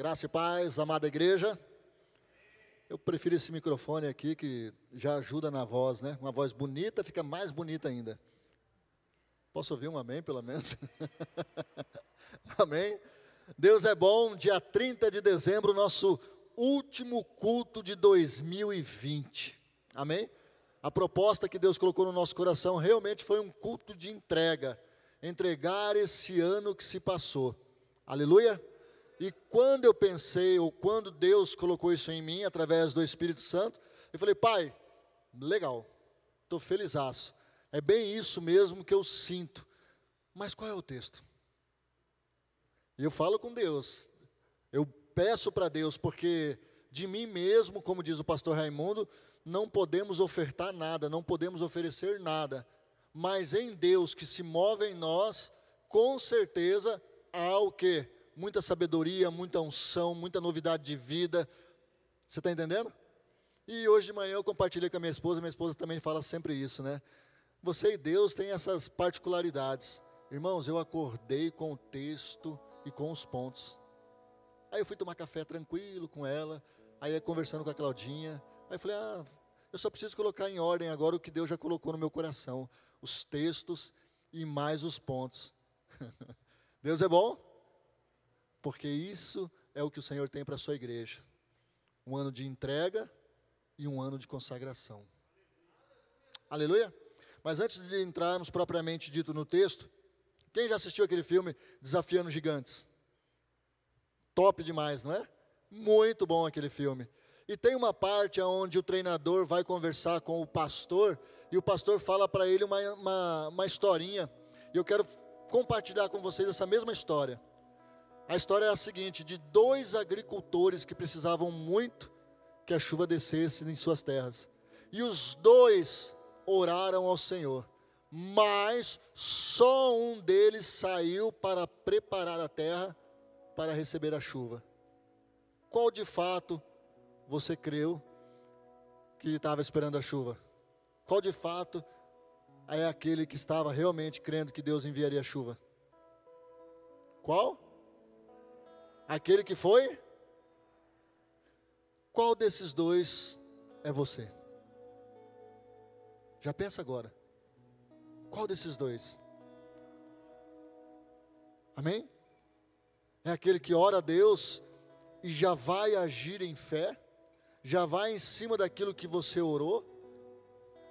Graça e paz, amada igreja. Eu prefiro esse microfone aqui que já ajuda na voz, né? Uma voz bonita fica mais bonita ainda. Posso ouvir um amém, pelo menos? amém? Deus é bom, dia 30 de dezembro, nosso último culto de 2020. Amém? A proposta que Deus colocou no nosso coração realmente foi um culto de entrega. Entregar esse ano que se passou. Aleluia? E quando eu pensei, ou quando Deus colocou isso em mim, através do Espírito Santo, eu falei, pai, legal, estou felizaço. É bem isso mesmo que eu sinto. Mas qual é o texto? E eu falo com Deus, eu peço para Deus, porque de mim mesmo, como diz o pastor Raimundo, não podemos ofertar nada, não podemos oferecer nada. Mas em Deus que se move em nós, com certeza há o que? Muita sabedoria, muita unção, muita novidade de vida. Você está entendendo? E hoje de manhã eu compartilhei com a minha esposa, minha esposa também fala sempre isso, né? Você e Deus têm essas particularidades. Irmãos, eu acordei com o texto e com os pontos. Aí eu fui tomar café tranquilo com ela, aí conversando com a Claudinha. Aí falei, ah, eu só preciso colocar em ordem agora o que Deus já colocou no meu coração: os textos e mais os pontos. Deus é bom? Porque isso é o que o Senhor tem para a sua igreja: um ano de entrega e um ano de consagração. Aleluia? Mas antes de entrarmos propriamente dito no texto, quem já assistiu aquele filme Desafiando Gigantes? Top demais, não é? Muito bom aquele filme. E tem uma parte onde o treinador vai conversar com o pastor e o pastor fala para ele uma, uma, uma historinha. E eu quero compartilhar com vocês essa mesma história. A história é a seguinte: de dois agricultores que precisavam muito que a chuva descesse em suas terras. E os dois oraram ao Senhor, mas só um deles saiu para preparar a terra para receber a chuva. Qual de fato você creu que estava esperando a chuva? Qual de fato é aquele que estava realmente crendo que Deus enviaria a chuva? Qual? Aquele que foi? Qual desses dois é você? Já pensa agora. Qual desses dois? Amém? É aquele que ora a Deus e já vai agir em fé, já vai em cima daquilo que você orou,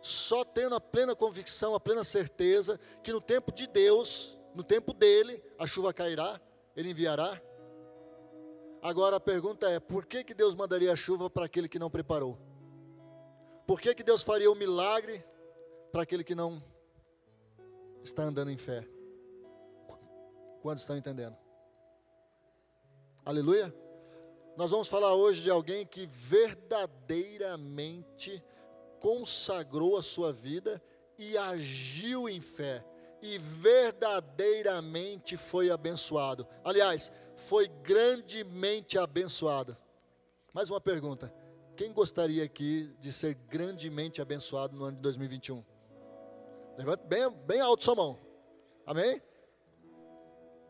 só tendo a plena convicção, a plena certeza que no tempo de Deus, no tempo dele, a chuva cairá, ele enviará. Agora a pergunta é: por que, que Deus mandaria a chuva para aquele que não preparou? Por que, que Deus faria o um milagre para aquele que não está andando em fé? Quantos estão entendendo? Aleluia? Nós vamos falar hoje de alguém que verdadeiramente consagrou a sua vida e agiu em fé e verdadeiramente foi abençoado. Aliás, foi grandemente abençoado. Mais uma pergunta: quem gostaria aqui de ser grandemente abençoado no ano de 2021? Levante bem, bem alto sua mão. Amém?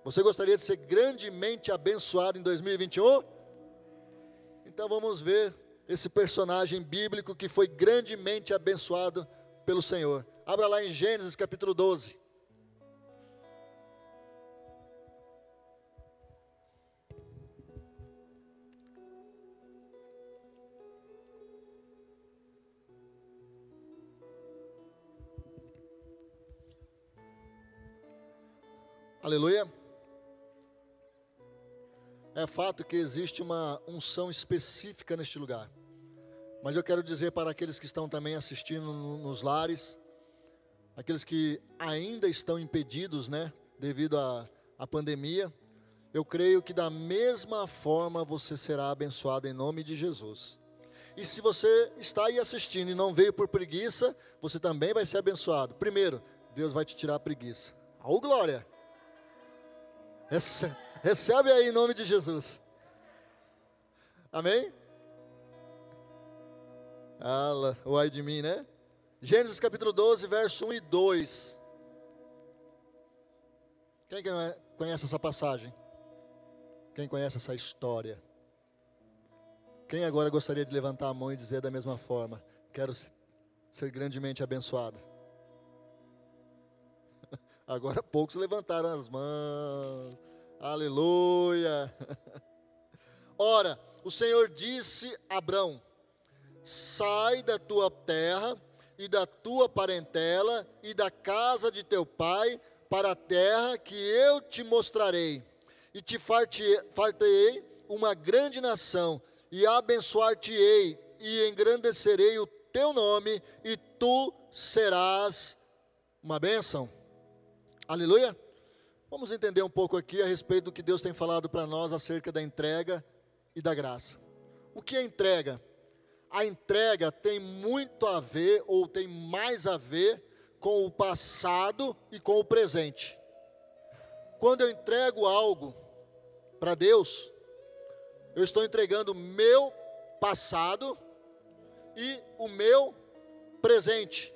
Você gostaria de ser grandemente abençoado em 2021? Então vamos ver esse personagem bíblico que foi grandemente abençoado pelo Senhor. Abra lá em Gênesis capítulo 12. Aleluia. É fato que existe uma unção específica neste lugar. Mas eu quero dizer para aqueles que estão também assistindo nos lares, aqueles que ainda estão impedidos, né, devido à, à pandemia, eu creio que da mesma forma você será abençoado em nome de Jesus. E se você está aí assistindo e não veio por preguiça, você também vai ser abençoado. Primeiro, Deus vai te tirar a preguiça. Oh, glória! Recebe aí em nome de Jesus. Amém? Ala, o ai de mim, né? Gênesis capítulo 12, verso 1 e 2. Quem conhece essa passagem? Quem conhece essa história? Quem agora gostaria de levantar a mão e dizer da mesma forma: Quero ser grandemente abençoado? Agora poucos levantaram as mãos. Aleluia. Ora, o Senhor disse a Abrão: Sai da tua terra e da tua parentela e da casa de teu pai para a terra que eu te mostrarei, e te fartei uma grande nação, e abençoar-te-ei, e engrandecerei o teu nome, e tu serás uma bênção. Aleluia? Vamos entender um pouco aqui a respeito do que Deus tem falado para nós acerca da entrega e da graça. O que é entrega? A entrega tem muito a ver, ou tem mais a ver, com o passado e com o presente. Quando eu entrego algo para Deus, eu estou entregando meu passado e o meu presente.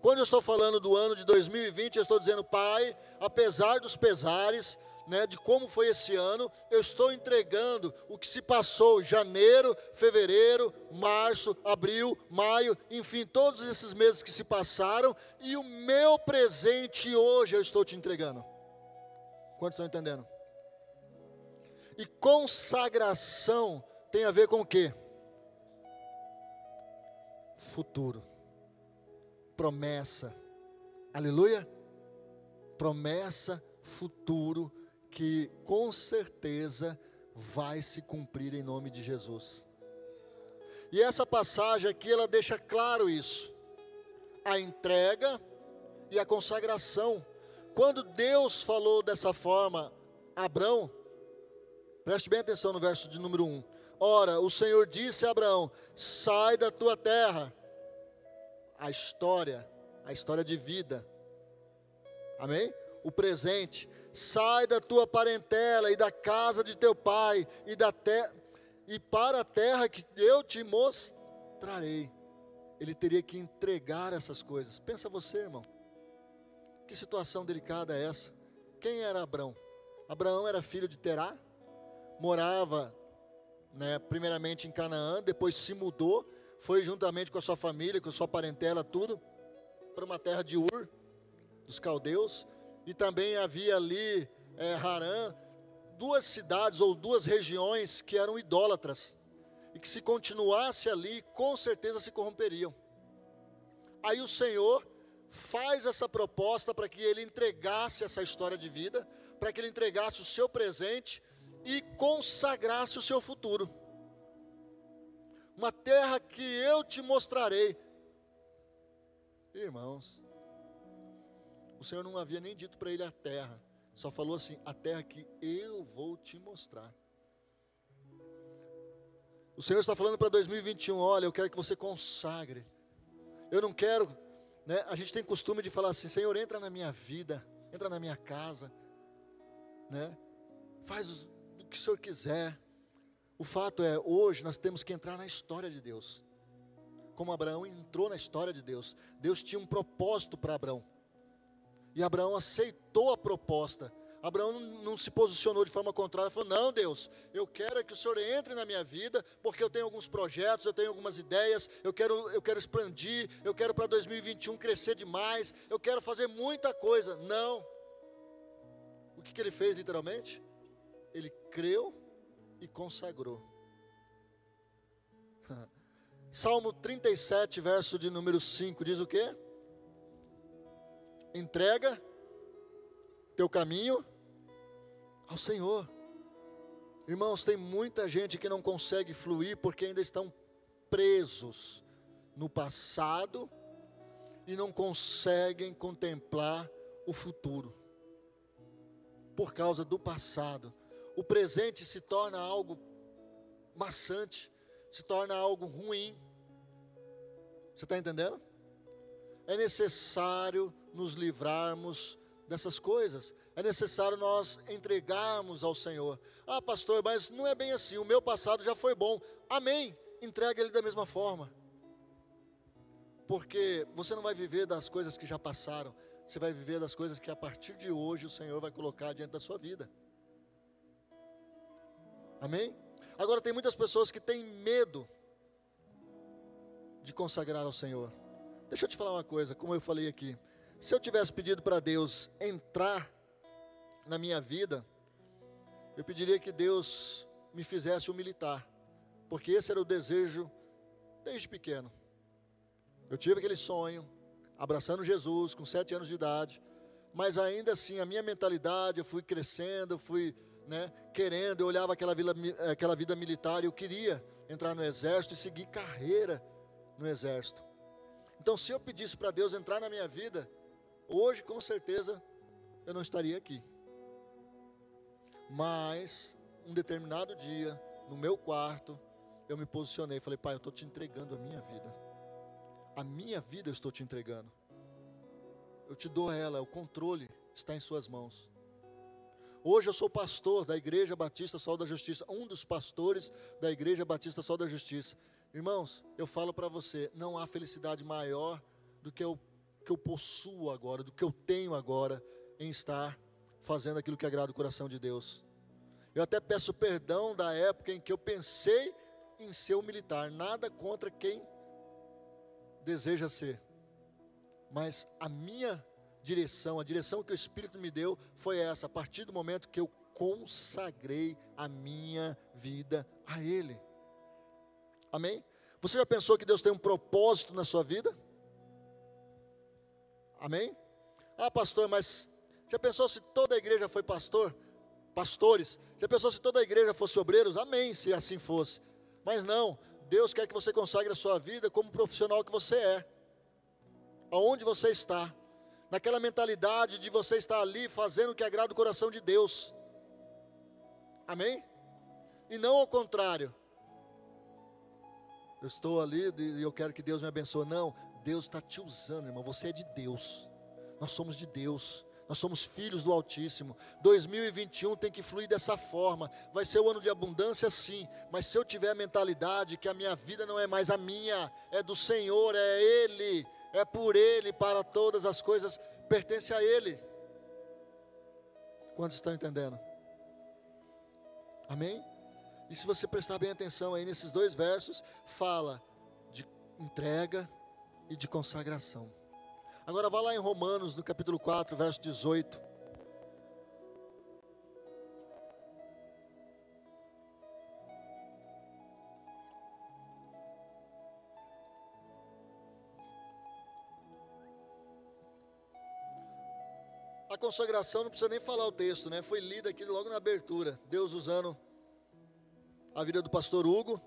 Quando eu estou falando do ano de 2020, eu estou dizendo, Pai, apesar dos pesares, né, de como foi esse ano, eu estou entregando o que se passou janeiro, fevereiro, março, abril, maio, enfim, todos esses meses que se passaram, e o meu presente hoje eu estou te entregando. Quantos estão entendendo? E consagração tem a ver com o quê? Futuro promessa. Aleluia? Promessa futuro que com certeza vai se cumprir em nome de Jesus. E essa passagem aqui ela deixa claro isso. A entrega e a consagração. Quando Deus falou dessa forma a Abraão, preste bem atenção no verso de número 1. Ora, o Senhor disse a Abraão: Sai da tua terra a história, a história de vida. Amém? O presente. Sai da tua parentela e da casa de teu pai e da terra e para a terra que eu te mostrarei. Ele teria que entregar essas coisas. Pensa você, irmão. Que situação delicada é essa? Quem era Abraão? Abraão era filho de Terá, morava, né, primeiramente em Canaã, depois se mudou foi juntamente com a sua família, com a sua parentela, tudo, para uma terra de Ur, dos caldeus, e também havia ali é, Harã, duas cidades ou duas regiões que eram idólatras, e que se continuasse ali, com certeza se corromperiam. Aí o Senhor faz essa proposta para que ele entregasse essa história de vida, para que ele entregasse o seu presente e consagrasse o seu futuro uma terra que eu te mostrarei. Irmãos, o Senhor não havia nem dito para ele a terra, só falou assim: a terra que eu vou te mostrar. O Senhor está falando para 2021, olha, eu quero que você consagre. Eu não quero, né? A gente tem costume de falar assim, Senhor, entra na minha vida, entra na minha casa, né? Faz o que o Senhor quiser. O fato é, hoje nós temos que entrar na história de Deus. Como Abraão entrou na história de Deus. Deus tinha um propósito para Abraão. E Abraão aceitou a proposta. Abraão não se posicionou de forma contrária, falou: Não, Deus, eu quero que o Senhor entre na minha vida, porque eu tenho alguns projetos, eu tenho algumas ideias, eu quero, eu quero expandir, eu quero para 2021 crescer demais, eu quero fazer muita coisa. Não. O que, que ele fez literalmente? Ele creu e consagrou. Salmo 37, verso de número 5, diz o quê? Entrega teu caminho ao Senhor. Irmãos, tem muita gente que não consegue fluir porque ainda estão presos no passado e não conseguem contemplar o futuro. Por causa do passado o presente se torna algo maçante, se torna algo ruim. Você está entendendo? É necessário nos livrarmos dessas coisas. É necessário nós entregarmos ao Senhor. Ah, pastor, mas não é bem assim. O meu passado já foi bom. Amém. Entrega ele da mesma forma. Porque você não vai viver das coisas que já passaram. Você vai viver das coisas que a partir de hoje o Senhor vai colocar diante da sua vida. Amém? Agora tem muitas pessoas que têm medo de consagrar ao Senhor. Deixa eu te falar uma coisa, como eu falei aqui. Se eu tivesse pedido para Deus entrar na minha vida, eu pediria que Deus me fizesse um militar, porque esse era o desejo desde pequeno. Eu tive aquele sonho, abraçando Jesus com sete anos de idade, mas ainda assim a minha mentalidade, eu fui crescendo, eu fui né, querendo, eu olhava aquela, aquela vida militar, eu queria entrar no exército e seguir carreira no exército. Então, se eu pedisse para Deus entrar na minha vida, hoje com certeza eu não estaria aqui. Mas, um determinado dia, no meu quarto, eu me posicionei e falei: Pai, eu estou te entregando a minha vida. A minha vida eu estou te entregando. Eu te dou ela, o controle está em Suas mãos. Hoje eu sou pastor da Igreja Batista Sol da Justiça, um dos pastores da Igreja Batista Sol da Justiça. Irmãos, eu falo para você, não há felicidade maior do que eu, que eu possuo agora, do que eu tenho agora em estar fazendo aquilo que agrada o coração de Deus. Eu até peço perdão da época em que eu pensei em ser um militar, nada contra quem deseja ser. Mas a minha direção, a direção que o Espírito me deu foi essa, a partir do momento que eu consagrei a minha vida a Ele. Amém? Você já pensou que Deus tem um propósito na sua vida? Amém? Ah, pastor, mas já pensou se toda a igreja foi pastor? Pastores? Já pensou se toda a igreja fosse obreiros? Amém, se assim fosse. Mas não, Deus quer que você consagre a sua vida como profissional que você é. Aonde você está? Naquela mentalidade de você estar ali fazendo o que agrada o coração de Deus. Amém? E não ao contrário. Eu estou ali e eu quero que Deus me abençoe. Não, Deus está te usando, irmão. Você é de Deus. Nós somos de Deus. Nós somos filhos do Altíssimo. 2021 tem que fluir dessa forma. Vai ser o ano de abundância, sim. Mas se eu tiver a mentalidade que a minha vida não é mais a minha, é do Senhor, é Ele, é por Ele, para todas as coisas, pertence a Ele. Quantos estão entendendo? Amém? E se você prestar bem atenção aí nesses dois versos, fala de entrega e de consagração. Agora vá lá em Romanos, no capítulo 4, verso 18. Consagração não precisa nem falar o texto, né? Foi lida aqui logo na abertura. Deus usando a vida do pastor Hugo.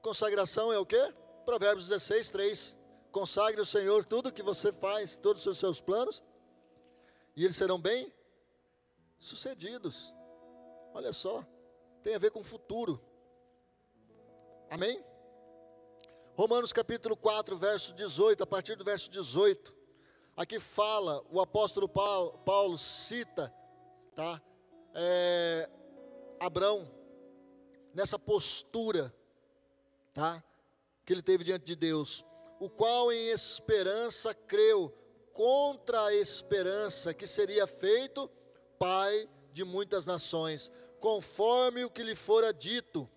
Consagração é o quê? Provérbios 16, 3. Consagre o Senhor tudo que você faz, todos os seus planos, e eles serão bem sucedidos. Olha só, tem a ver com o futuro. Amém? Romanos capítulo 4, verso 18, a partir do verso 18. Aqui fala, o apóstolo Paulo, Paulo cita, tá? É, Abraão, nessa postura, tá? Que ele teve diante de Deus, o qual em esperança creu, contra a esperança que seria feito pai de muitas nações, conforme o que lhe fora dito,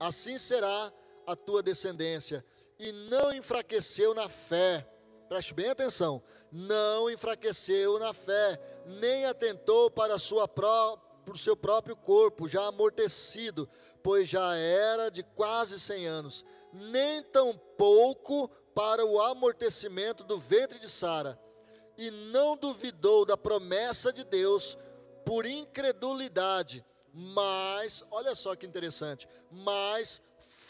assim será a tua descendência, e não enfraqueceu na fé, preste bem atenção, não enfraqueceu na fé, nem atentou para sua para o seu próprio corpo, já amortecido, pois já era de quase cem anos, nem tampouco para o amortecimento do ventre de Sara, e não duvidou da promessa de Deus por incredulidade, mas, olha só que interessante, mas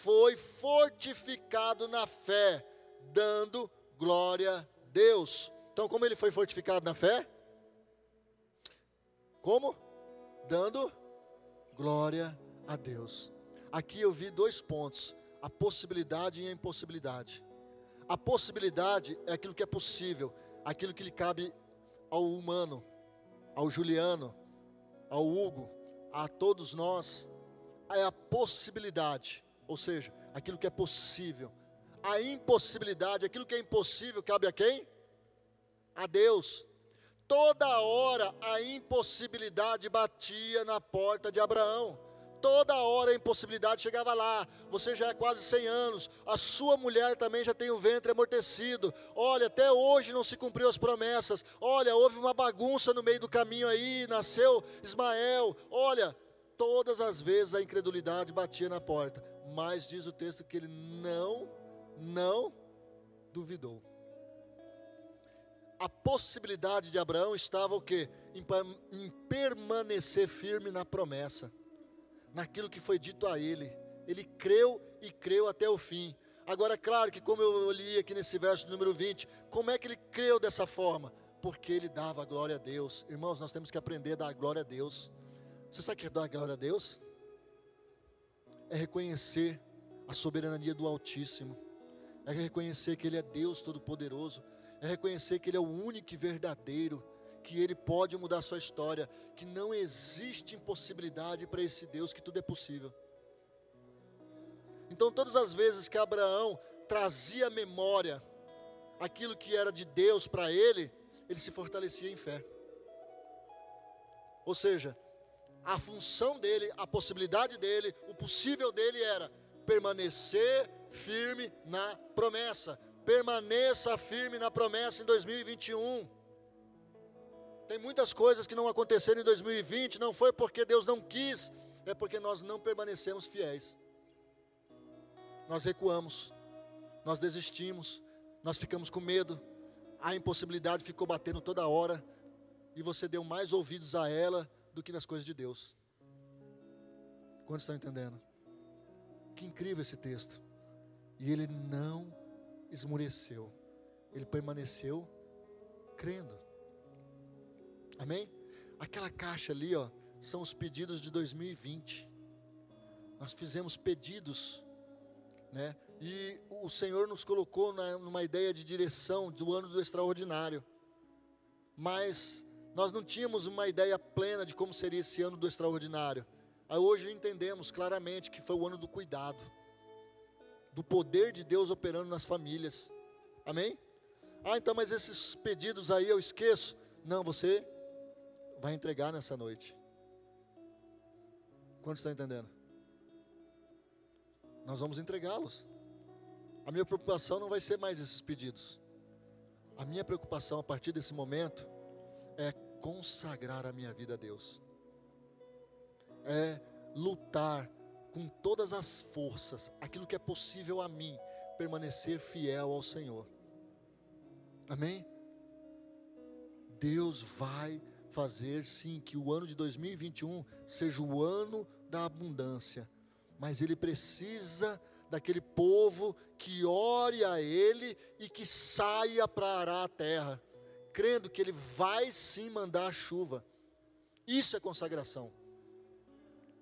foi fortificado na fé, dando glória a Deus. Então, como ele foi fortificado na fé? Como? dando glória a Deus. Aqui eu vi dois pontos: a possibilidade e a impossibilidade. A possibilidade é aquilo que é possível, aquilo que lhe cabe ao humano, ao Juliano, ao Hugo, a todos nós. É a possibilidade, ou seja, aquilo que é possível. A impossibilidade, aquilo que é impossível, cabe a quem? A Deus toda hora a impossibilidade batia na porta de Abraão. toda hora a impossibilidade chegava lá. Você já é quase 100 anos, a sua mulher também já tem o ventre amortecido. Olha, até hoje não se cumpriu as promessas. Olha, houve uma bagunça no meio do caminho aí, nasceu Ismael. Olha, todas as vezes a incredulidade batia na porta. Mas diz o texto que ele não, não duvidou. A possibilidade de Abraão estava o quê? Em, permanecer firme na promessa naquilo que foi dito a ele. Ele creu e creu até o fim. Agora, claro que, como eu li aqui nesse verso número 20, como é que ele creu dessa forma? Porque ele dava glória a Deus. Irmãos, nós temos que aprender a dar glória a Deus. Você sabe o que é dar glória a Deus? É reconhecer a soberania do Altíssimo, é reconhecer que Ele é Deus Todo-Poderoso, é reconhecer que Ele é o único e verdadeiro, que Ele pode mudar a sua história, que não existe impossibilidade para esse Deus, que tudo é possível. Então, todas as vezes que Abraão trazia à memória aquilo que era de Deus para ele, ele se fortalecia em fé. Ou seja, a função dele, a possibilidade dele, o possível dele era permanecer firme na promessa. Permaneça firme na promessa em 2021. Tem muitas coisas que não aconteceram em 2020, não foi porque Deus não quis, é porque nós não permanecemos fiéis. Nós recuamos, nós desistimos, nós ficamos com medo, a impossibilidade ficou batendo toda hora, e você deu mais ouvidos a ela do que nas coisas de Deus. Quantos estão entendendo? Que incrível esse texto. E ele não esmureceu, ele permaneceu crendo. Amém? Aquela caixa ali, ó, são os pedidos de 2020. Nós fizemos pedidos, né? E o Senhor nos colocou na, numa ideia de direção do ano do extraordinário. Mas nós não tínhamos uma ideia plena de como seria esse ano do extraordinário. Aí hoje entendemos claramente que foi o ano do cuidado, do poder de Deus operando nas famílias. Amém? Ah, então, mas esses pedidos aí eu esqueço. Não, você vai entregar nessa noite. Quantos estão entendendo? Nós vamos entregá-los. A minha preocupação não vai ser mais esses pedidos. A minha preocupação a partir desse momento é consagrar a minha vida a Deus. É lutar com todas as forças, aquilo que é possível a mim, permanecer fiel ao Senhor. Amém? Deus vai fazer sim que o ano de 2021 seja o ano da abundância, mas ele precisa daquele povo que ore a ele e que saia para arar a terra, crendo que ele vai sim mandar a chuva. Isso é consagração.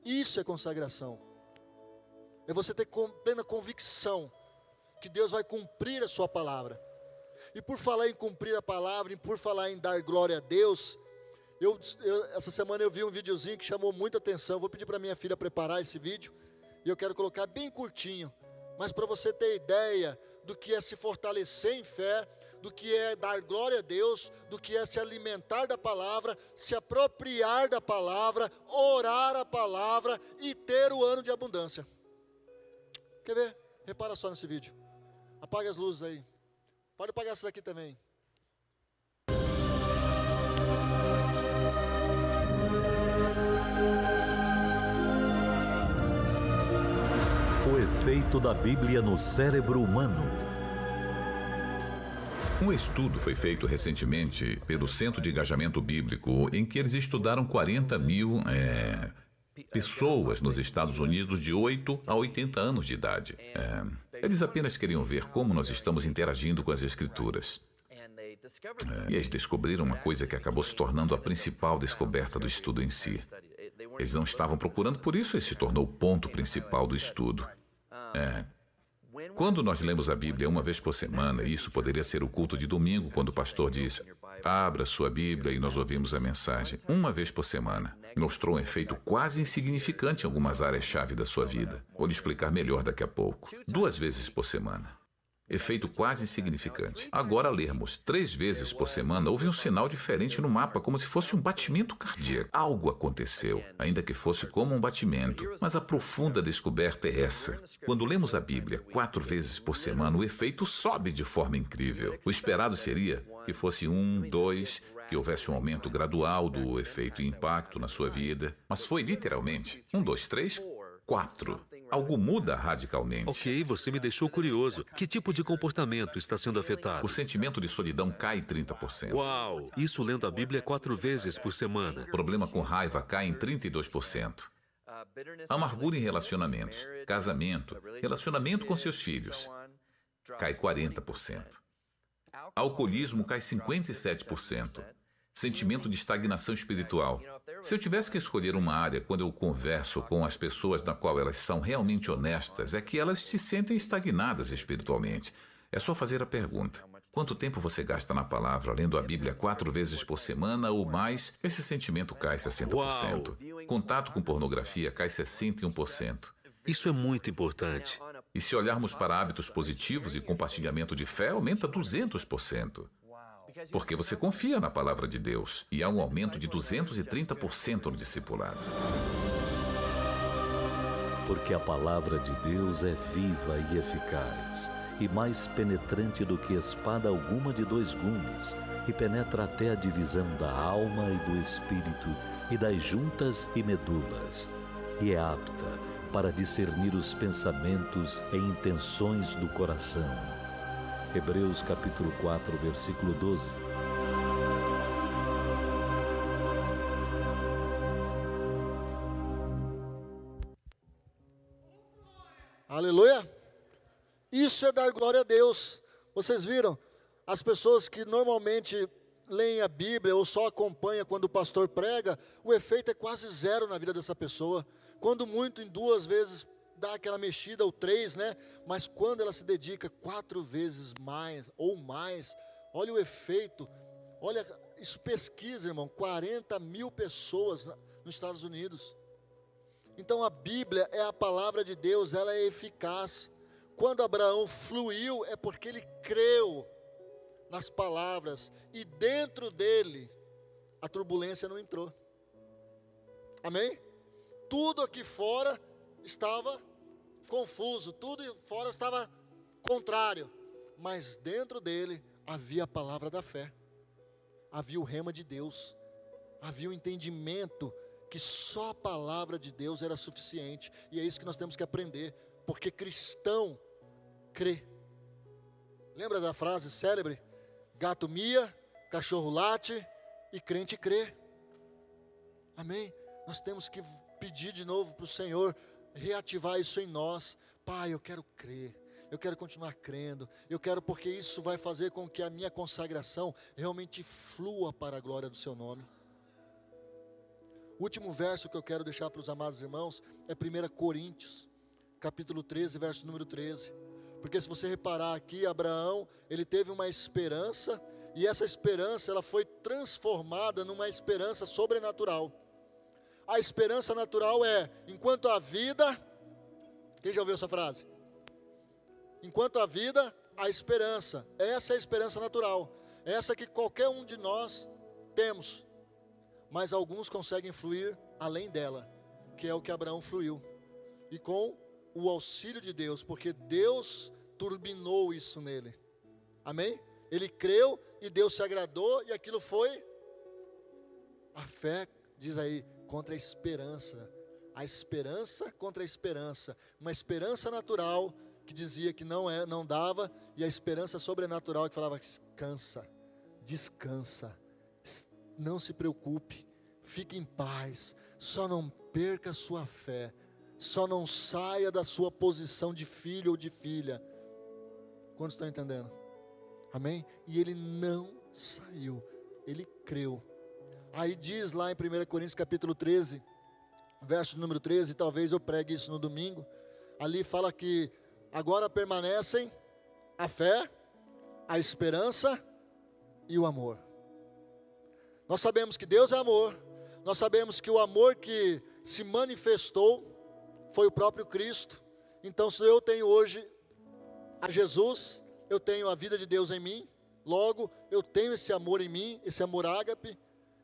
Isso é consagração. É você ter plena convicção que Deus vai cumprir a sua palavra. E por falar em cumprir a palavra, e por falar em dar glória a Deus, eu, eu, essa semana eu vi um videozinho que chamou muita atenção. Vou pedir para minha filha preparar esse vídeo. E eu quero colocar bem curtinho. Mas para você ter ideia do que é se fortalecer em fé, do que é dar glória a Deus, do que é se alimentar da palavra, se apropriar da palavra, orar a palavra e ter o ano de abundância. Quer ver? Repara só nesse vídeo. Apaga as luzes aí. Pode apagar essas aqui também. efeito da Bíblia no cérebro humano. Um estudo foi feito recentemente pelo Centro de Engajamento Bíblico, em que eles estudaram 40 mil é, pessoas nos Estados Unidos de 8 a 80 anos de idade. É, eles apenas queriam ver como nós estamos interagindo com as Escrituras. É, e eles descobriram uma coisa que acabou se tornando a principal descoberta do estudo em si. Eles não estavam procurando por isso, e se tornou o ponto principal do estudo. É. Quando nós lemos a Bíblia uma vez por semana, isso poderia ser o culto de domingo, quando o pastor diz: Abra sua Bíblia e nós ouvimos a mensagem, uma vez por semana, mostrou um efeito quase insignificante em algumas áreas-chave da sua vida. Vou lhe explicar melhor daqui a pouco. Duas vezes por semana. efeito quase insignificante. Agora, lermos três vezes por semana, houve um sinal diferente no mapa, como se fosse um batimento cardíaco. Algo aconteceu, ainda que fosse como um batimento. Mas a profunda descoberta é essa. Quando lemos a Bíblia quatro vezes por semana, o efeito sobe de forma incrível. O esperado seria que fosse um, dois, que houvesse um aumento gradual do efeito e impacto na sua vida. Mas foi literalmente um, dois, três, quatro. Algo muda radicalmente. Ok, você me deixou curioso. Que tipo de comportamento está sendo afetado? O sentimento de solidão cai 30%. Uau! Isso lendo a Bíblia quatro vezes por semana. O problema com raiva cai em 32%. Amargura em relacionamentos, casamento, relacionamento com seus filhos, cai 40%. Alcoolismo cai 57%. Sentimento de estagnação espiritual. Se eu tivesse que escolher uma área quando eu converso com as pessoas na qual elas são realmente honestas, é que elas se sentem estagnadas espiritualmente. É só fazer a pergunta: quanto tempo você gasta na palavra, lendo a Bíblia quatro vezes por semana ou mais? Esse sentimento cai 60%. Uau. Contato com pornografia cai 61%. Isso é muito importante. E se olharmos para hábitos positivos e compartilhamento de fé, aumenta 200%. Porque você confia na palavra de Deus e há um aumento de 230% no discipulado. Porque a palavra de Deus é viva e eficaz, e mais penetrante do que espada alguma de dois gumes, e penetra até a divisão da alma e do espírito, e das juntas e medulas, e é apta para discernir os pensamentos e intenções do coração. Hebreus capítulo 4, versículo 12. Aleluia! Isso é dar glória a Deus. Vocês viram? As pessoas que normalmente leem a Bíblia ou só acompanham quando o pastor prega, o efeito é quase zero na vida dessa pessoa. Quando muito, em duas vezes dá aquela mexida ou três, né? Mas quando ela se dedica quatro vezes mais ou mais, olha o efeito. Olha, isso pesquisa, irmão, 40 mil pessoas nos Estados Unidos. Então a Bíblia é a palavra de Deus, ela é eficaz. Quando Abraão fluiu, é porque ele creu nas palavras, e dentro dele a turbulência não entrou. Amém? Tudo aqui fora estava confuso, tudo fora estava contrário, mas dentro dele havia a palavra da fé, havia o rema de Deus, havia o entendimento que só a palavra de Deus era suficiente, e é isso que nós temos que aprender, porque cristão crê. Lembra da frase célebre? Gato mia, cachorro late e crente crê. Amém? Nós temos que pedir de novo para o Senhor, reativar isso em nós. Pai, eu quero crer. Eu quero continuar crendo. Eu quero porque isso vai fazer com que a minha consagração realmente flua para a glória do seu nome. O último verso que eu quero deixar para os amados irmãos é 1 Coríntios, capítulo 13, verso número 13. Porque se você reparar aqui, Abraão, ele teve uma esperança e essa esperança ela foi transformada numa esperança sobrenatural. A esperança natural é, enquanto a vida, quem já ouviu essa frase? Enquanto a vida, a esperança. Essa é a esperança natural. Essa que qualquer um de nós temos. Mas alguns conseguem fluir além dela, que é o que Abraão fluiu. E com o auxílio de Deus, porque Deus turbinou isso nele. Amém? Ele creu e Deus se agradou e aquilo foi a fé, diz aí, contra a esperança. A esperança contra a esperança. Uma esperança natural que dizia que não é, não dava, e a esperança sobrenatural que falava descansa, descansa, não se preocupe, fique em paz, só não perca a sua fé, só não saia da sua posição de filho ou de filha. Quantos estão entendendo? Amém? E ele não saiu, ele creu. Aí diz lá em 1 Coríntios capítulo 13, verso número 13, talvez eu pregue isso no domingo. Ali fala que agora permanecem a fé, a esperança e o amor. Nós sabemos que Deus é amor, nós sabemos que o amor que se manifestou foi o próprio Cristo. Então, se eu tenho hoje a Jesus, eu tenho a vida de Deus em mim, logo eu tenho esse amor em mim, esse amor ágape,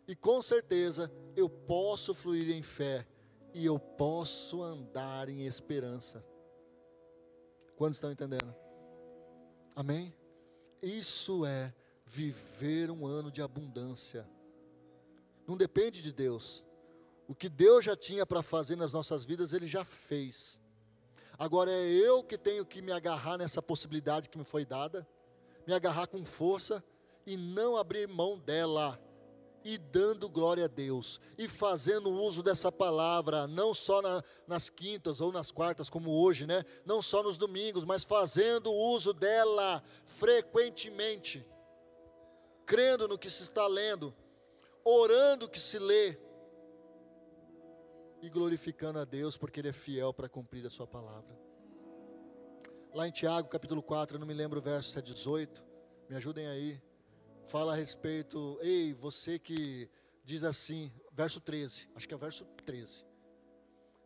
e com certeza eu posso fluir em fé e eu posso andar em esperança. Quantos estão entendendo? Amém? Isso é viver um ano de abundância. Não depende de Deus. O que Deus já tinha para fazer nas nossas vidas, Ele já fez. Agora é eu que tenho que me agarrar nessa possibilidade que me foi dada, me agarrar com força e não abrir mão dela e dando glória a Deus, e fazendo uso dessa palavra, não só na, nas quintas ou nas quartas, como hoje, né? Não só nos domingos, mas fazendo uso dela frequentemente, crendo no que se está lendo, orando o que se lê, e glorificando a Deus, porque Ele é fiel para cumprir a Sua palavra. Lá em Tiago, capítulo 4, eu não me lembro o verso, se é 18, me ajudem aí fala a respeito, ei, você que diz assim, verso 13, acho que é verso 13.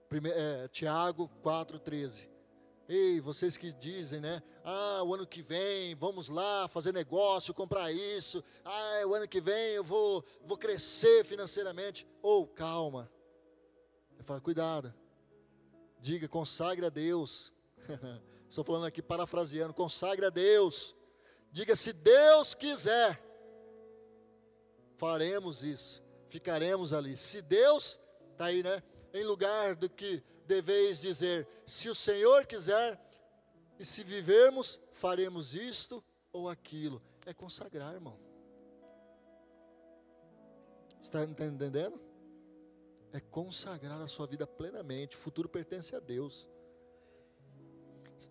Prime, é, Tiago 4, 13. Ei, vocês que dizem, né? Ah, o ano que vem, vamos lá fazer negócio, comprar isso. Ah, o ano que vem eu vou, vou crescer financeiramente. Ou, oh, calma. Eu falo, cuidado. Diga, consagre a Deus. Estou falando aqui parafraseando, consagre a Deus. Diga, se Deus quiser, faremos isso, ficaremos ali. Se Deus, está aí, né? Em lugar do que deveis dizer, se o Senhor quiser, e se vivermos, faremos isto ou aquilo. É consagrar, irmão. Está entendendo? É consagrar a sua vida plenamente. O futuro pertence a Deus.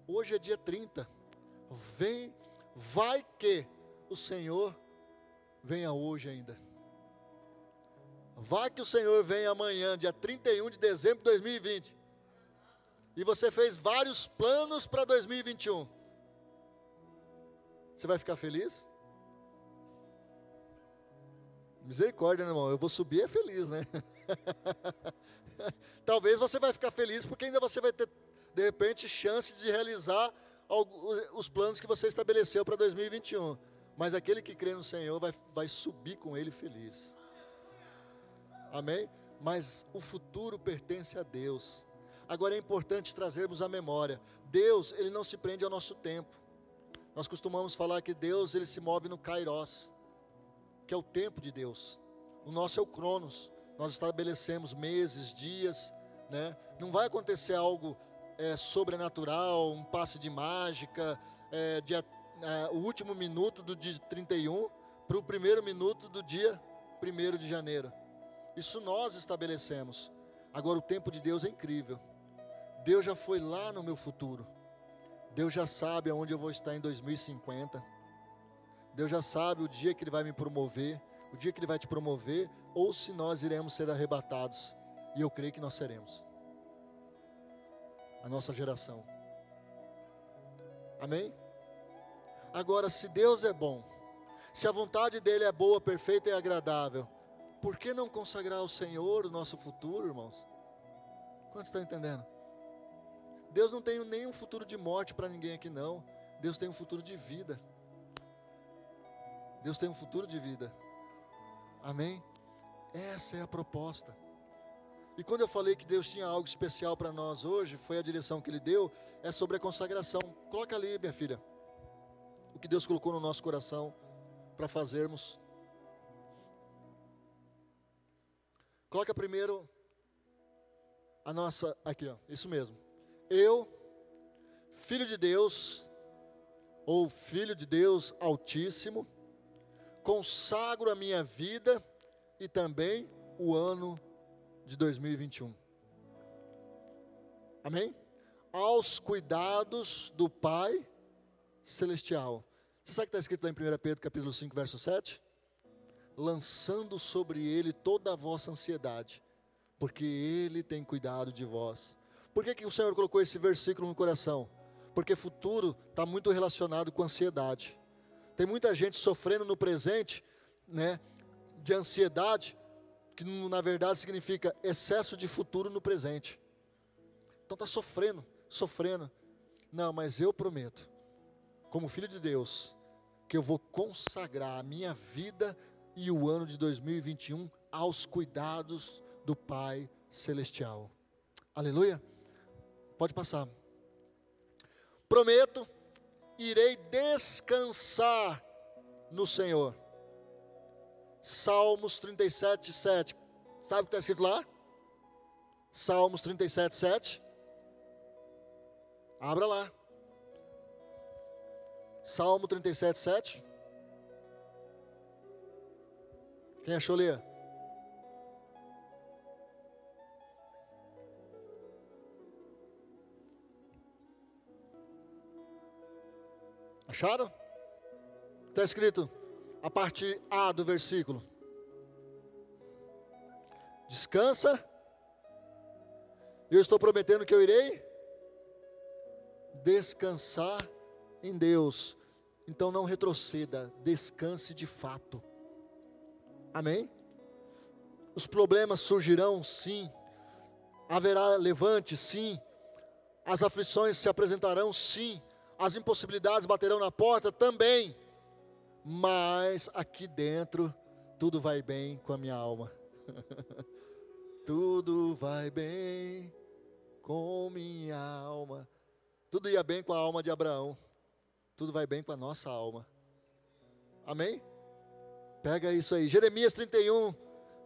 Hoje é dia 30. Vem, vai que o Senhor venha hoje ainda. Vá que o Senhor venha amanhã, dia 31 de dezembro de 2020. E você fez vários planos para 2021. Você vai ficar feliz? Misericórdia, né, irmão. Eu vou subir é feliz, né? Talvez você vai ficar feliz porque ainda você vai ter, de repente, chance de realizar os planos que você estabeleceu para 2021. Mas aquele que crê no Senhor vai, vai subir com ele feliz. Amém? Mas o futuro pertence a Deus. Agora é importante trazermos a memória. Deus, ele não se prende ao nosso tempo. Nós costumamos falar que Deus, ele se move no Kairos, que é o tempo de Deus. O nosso é o Cronos. Nós estabelecemos meses, dias, né? Não vai acontecer algo é, sobrenatural, um passe de mágica, é, dia é, o último minuto do dia 31 para o primeiro minuto do dia 1 de janeiro. Isso nós estabelecemos. Agora o tempo de Deus é incrível. Deus já foi lá no meu futuro. Deus já sabe aonde eu vou estar em 2050. Deus já sabe o dia que Ele vai me promover, o dia que Ele vai te promover, ou se nós iremos ser arrebatados. E eu creio que nós seremos. A nossa geração. Amém? Agora, se Deus é bom, se a vontade dele é boa, perfeita e agradável, por que não consagrar ao Senhor o nosso futuro, irmãos? Quantos estão entendendo? Deus não tem nenhum futuro de morte para ninguém aqui, não. Deus tem um futuro de vida. Deus tem um futuro de vida. Amém? Essa é a proposta. E quando eu falei que Deus tinha algo especial para nós hoje, foi a direção que Ele deu, é sobre a consagração. Coloca ali, minha filha o que Deus colocou no nosso coração para fazermos. Coloca primeiro a nossa, aqui ó, isso mesmo. Eu, filho de Deus, ou filho de Deus Altíssimo, consagro a minha vida e também o ano de 2021. Amém? Aos cuidados do Pai celestial. Você sabe o que está escrito lá em 1 Pedro capítulo 5, verso 7? Lançando sobre ele toda a vossa ansiedade, porque ele tem cuidado de vós. Por que, que o Senhor colocou esse versículo no coração? Porque futuro está muito relacionado com ansiedade. Tem muita gente sofrendo no presente, né, de ansiedade, que na verdade significa excesso de futuro no presente. Então está sofrendo, sofrendo. Não, mas eu prometo como filho de Deus, que eu vou consagrar a minha vida e o ano de 2021 aos cuidados do Pai Celestial. Aleluia? Pode passar. Prometo, irei descansar no Senhor. Salmos 37, 7. Sabe o que está escrito lá? Salmos 37, 7. Abra lá. Salmo 37, 7. Quem achou ler? Acharam? Está escrito a parte A do versículo. Descansa. Eu estou prometendo que eu irei descansar em Deus. Então não retroceda, descanse de fato. Amém? Os problemas surgirão, sim. Haverá levante, sim. As aflições se apresentarão, sim. As impossibilidades baterão na porta também. Mas aqui dentro, tudo vai bem com a minha alma. tudo vai bem com minha alma. Tudo ia bem com a alma de Abraão. Tudo vai bem com a nossa alma. Amém? Pega isso aí. Jeremias 31,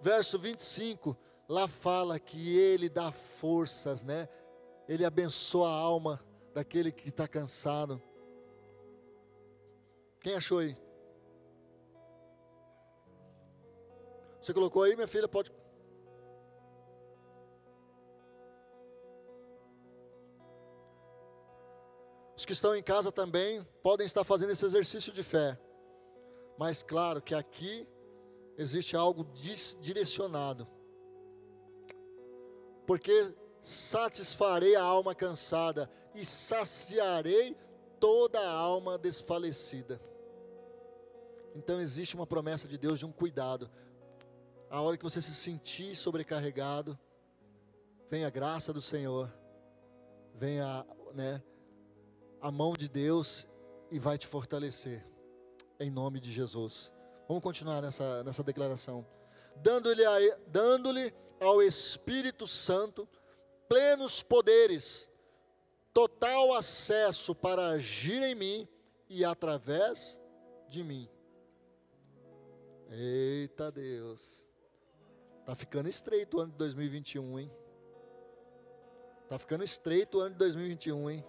verso 25. Lá fala que ele dá forças, né? Ele abençoa a alma daquele que está cansado. Quem achou aí? Você colocou aí, minha filha? Pode. Os que estão em casa também podem estar fazendo esse exercício de fé. Mas claro que aqui existe algo direcionado. Porque satisfarei a alma cansada e saciarei toda a alma desfalecida. Então existe uma promessa de Deus de um cuidado. A hora que você se sentir sobrecarregado, vem a graça do Senhor, vem a, né, a mão de Deus e vai te fortalecer em nome de Jesus. Vamos continuar nessa, nessa declaração. Dando-lhe dando ao Espírito Santo plenos poderes, total acesso para agir em mim e através de mim. Eita Deus. Tá ficando estreito o ano de 2021, hein? Tá ficando estreito o ano de 2021, hein?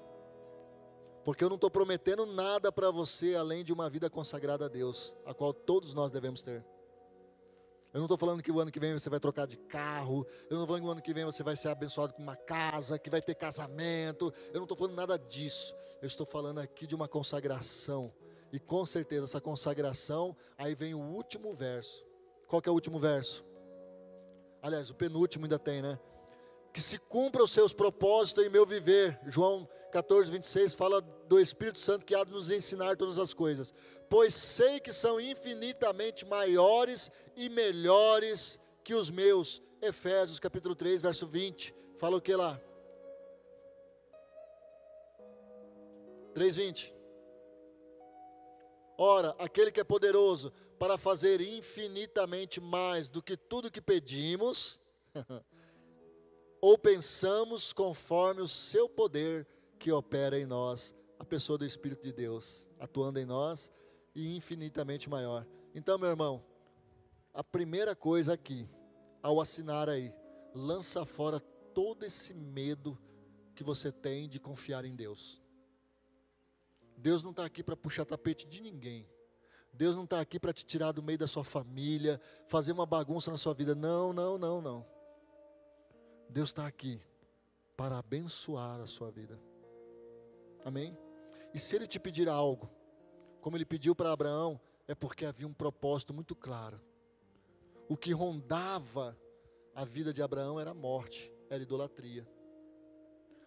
Porque eu não estou prometendo nada para você além de uma vida consagrada a Deus, a qual todos nós devemos ter. Eu não estou falando que o ano que vem você vai trocar de carro. Eu não estou falando que o ano que vem você vai ser abençoado com uma casa, que vai ter casamento. Eu não estou falando nada disso. Eu estou falando aqui de uma consagração. E com certeza essa consagração, aí vem o último verso. Qual que é o último verso? Aliás, o penúltimo ainda tem, né? Que se cumpra os seus propósitos em meu viver. João 14, 26 fala do Espírito Santo que há de nos ensinar todas as coisas. Pois sei que são infinitamente maiores e melhores que os meus. Efésios capítulo 3, verso 20. Fala o que lá? 3:20. Ora, aquele que é poderoso para fazer infinitamente mais do que tudo que pedimos ou pensamos conforme o seu poder que opera em nós, a pessoa do Espírito de Deus, atuando em nós e infinitamente maior. Então, meu irmão, a primeira coisa aqui, ao assinar aí, lança fora todo esse medo que você tem de confiar em Deus. Deus não está aqui para puxar tapete de ninguém. Deus não está aqui para te tirar do meio da sua família, fazer uma bagunça na sua vida. Não, não, não, não. Deus está aqui para abençoar a sua vida. Amém? E se ele te pedir algo, como ele pediu para Abraão, é porque havia um propósito muito claro. O que rondava a vida de Abraão era a morte, era a idolatria.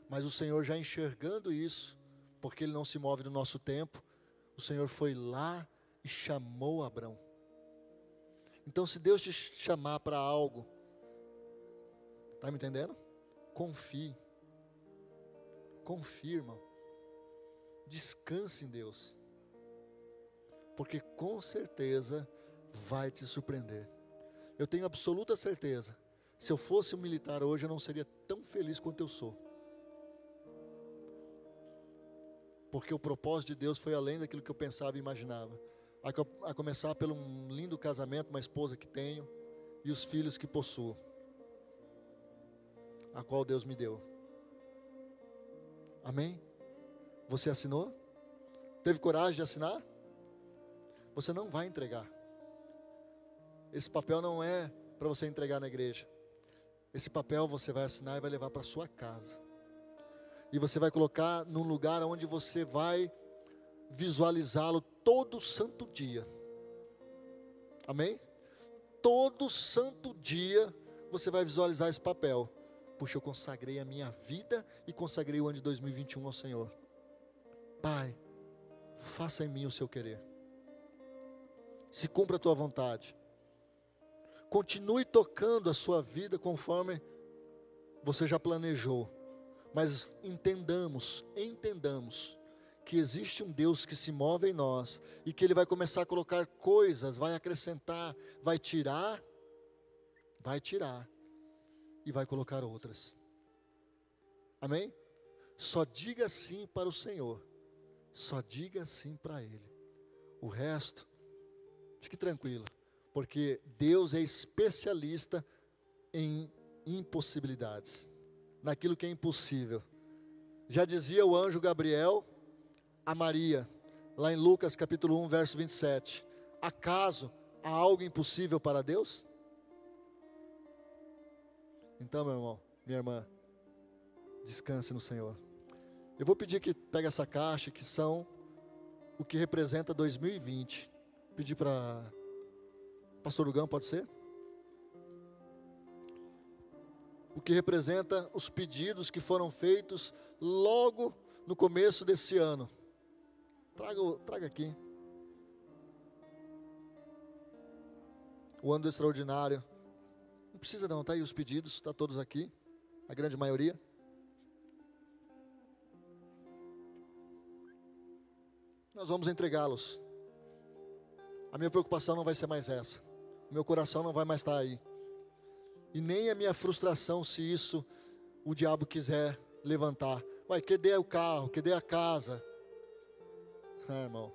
Mas o Senhor já enxergando isso, porque ele não se move no nosso tempo, o Senhor foi lá e chamou Abraão. Então, se Deus te chamar para algo, está me entendendo? Confie. Irmão. Descanse em Deus. porque com certeza vai te surpreender. Eu tenho absoluta certeza. Se eu fosse um militar hoje, eu não seria tão feliz quanto eu sou. Porque o propósito de Deus foi além daquilo que eu pensava e imaginava. A, começar pelo um lindo casamento, uma esposa que tenho e os filhos que possuo, a qual Deus me deu. Amém? Você assinou? Teve coragem de assinar? Você não vai entregar. Esse papel não é para você entregar na igreja. Esse papel você vai assinar e vai levar para sua casa. E você vai colocar num lugar onde você vai visualizá-lo todo santo dia. Amém? Todo santo dia você vai visualizar esse papel. Puxa, eu consagrei a minha vida e consagrei o ano de 2021 ao Senhor. Pai, faça em mim o seu querer. Se cumpra a tua vontade. Continue tocando a sua vida conforme você já planejou. Mas entendamos, entendamos que existe um Deus que se move em nós e que Ele vai começar a colocar coisas, vai acrescentar, vai tirar, vai tirar e vai colocar outras. Amém? Só diga sim para o Senhor, só diga sim para Ele. O resto, fique tranquilo porque Deus é especialista em impossibilidades, naquilo que é impossível. Já dizia o anjo Gabriel a Maria, lá em Lucas capítulo 1, verso 27. Acaso há algo impossível para Deus? Então, meu irmão, minha irmã, descanse no Senhor. Eu vou pedir que pegue essa caixa, que são o que representa 2020. Pedir para Pastor Lugão, pode ser? O que representa os pedidos que foram feitos logo no começo desse ano. Traga, traga aqui. O ano extraordinário. Não precisa não, tá aí os pedidos, está todos aqui. A grande maioria. Nós vamos entregá-los. A minha preocupação não vai ser mais essa meu coração não vai mais estar aí. E nem a minha frustração se isso o diabo quiser levantar. Vai, cadê o carro? Cadê a casa? Ah, irmão,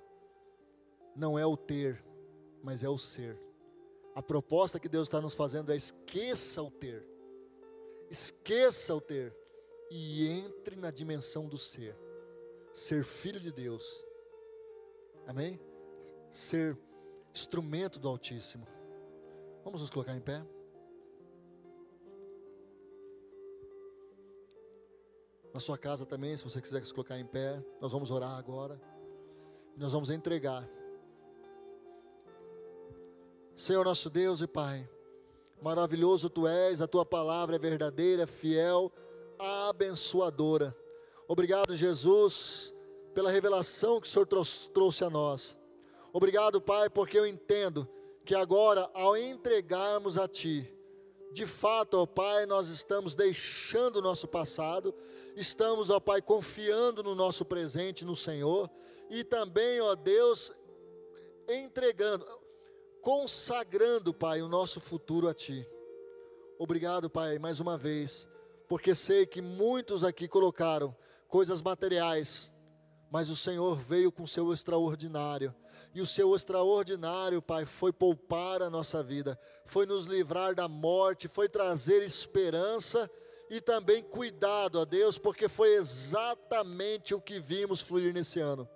não é o ter, mas é o ser. A proposta que Deus está nos fazendo é esqueça o ter. Esqueça o ter e entre na dimensão do ser. Ser filho de Deus. Amém? Ser instrumento do Altíssimo. Vamos nos colocar em pé. Na sua casa também, se você quiser se colocar em pé, nós vamos orar agora. Nós vamos entregar. Senhor nosso Deus e Pai, maravilhoso Tu és, a Tua palavra é verdadeira, fiel, abençoadora. Obrigado, Jesus, pela revelação que o Senhor trouxe a nós. Obrigado, Pai, porque eu entendo que agora, ao entregarmos a Ti, de fato, ó Pai, nós estamos deixando o nosso passado, estamos, ó Pai, confiando no nosso presente, no Senhor, e também, ó Deus, entregando, consagrando, Pai, o nosso futuro a Ti. Obrigado, Pai, mais uma vez, porque sei que muitos aqui colocaram coisas materiais, mas o Senhor veio com seu extraordinário e o seu extraordinário, Pai, foi poupar a nossa vida, foi nos livrar da morte, foi trazer esperança e também cuidado a Deus, porque foi exatamente o que vimos fluir nesse ano.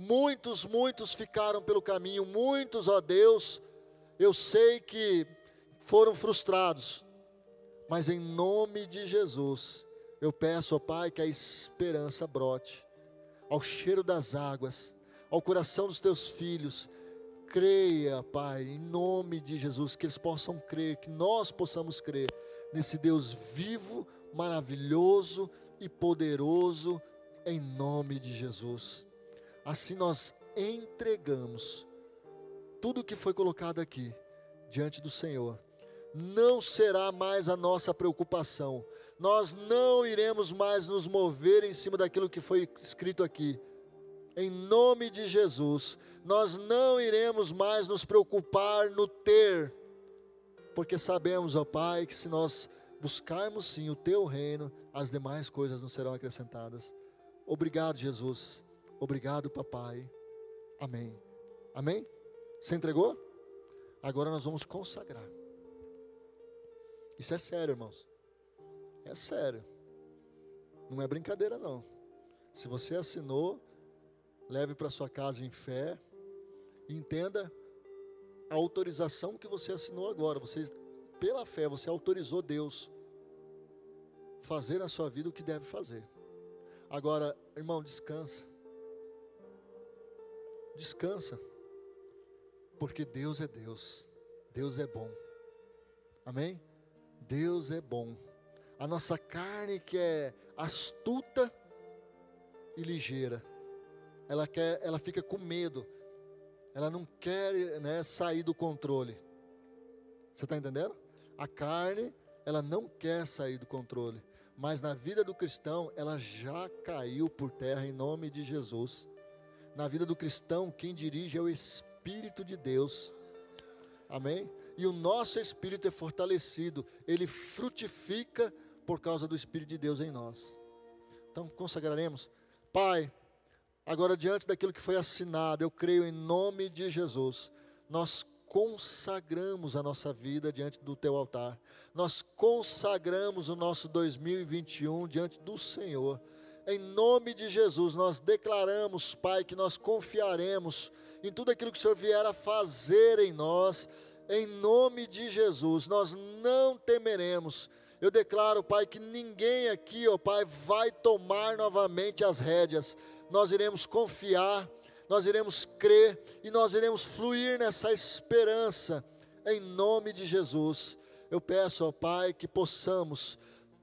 Muitos, muitos ficaram pelo caminho, muitos, ó Deus, eu sei que foram frustrados, mas em nome de Jesus, eu peço, ó Pai, que a esperança brote ao cheiro das águas ao coração dos teus filhos. Creia, Pai, em nome de Jesus, que eles possam crer, que nós possamos crer nesse Deus vivo, maravilhoso e poderoso, em nome de Jesus. Assim nós entregamos tudo que foi colocado aqui diante do Senhor. Não será mais a nossa preocupação. Nós não iremos mais nos mover em cima daquilo que foi escrito aqui em nome de Jesus, nós não iremos mais nos preocupar no ter, porque sabemos, ó Pai, que se nós buscarmos sim o teu reino, as demais coisas não serão acrescentadas. Obrigado, Jesus. Obrigado, papai. Amém. Amém? Você entregou? Agora nós vamos consagrar. Isso é sério, irmãos. É sério. Não é brincadeira, não. Se você assinou, leve para sua casa em fé. E entenda a autorização que você assinou agora. Você, pela fé, você autorizou Deus fazer na sua vida o que deve fazer. Agora, irmão, descansa. Descansa. Porque Deus é Deus. Deus é bom. Amém? Deus é bom. A nossa carne que é astuta e ligeira, ela quer, ela fica com medo. Ela não quer né, sair do controle. Você está entendendo? A carne, ela não quer sair do controle. Mas na vida do cristão, ela já caiu por terra em nome de Jesus. Na vida do cristão, quem dirige é o Espírito de Deus. Amém? E o nosso espírito é fortalecido, ele frutifica por causa do Espírito de Deus em nós. Então, consagraremos. Pai, agora diante daquilo que foi assinado, eu creio em nome de Jesus, nós consagramos a nossa vida diante do teu altar. Nós consagramos o nosso 2021 diante do Senhor. Em nome de Jesus, nós declaramos, Pai, que nós confiaremos em tudo aquilo que o Senhor vier a fazer em nós. Em nome de Jesus, nós não temeremos. Eu declaro, Pai, que ninguém aqui, ó Pai, vai tomar novamente as rédeas. Nós iremos confiar, nós iremos crer e nós iremos fluir nessa esperança. Em nome de Jesus, eu peço, ó Pai, que possamos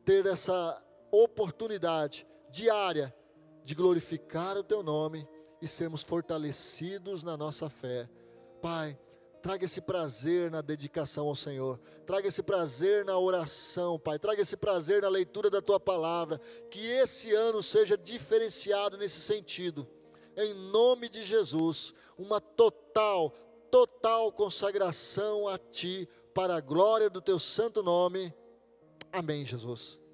ter essa oportunidade diária de glorificar o Teu nome e sermos fortalecidos na nossa fé. Pai, traga esse prazer na dedicação ao Senhor, traga esse prazer na oração, Pai, traga esse prazer na leitura da Tua palavra, que esse ano seja diferenciado nesse sentido, em nome de Jesus, uma total, total consagração a Ti, para a glória do Teu santo nome. Amém, Jesus.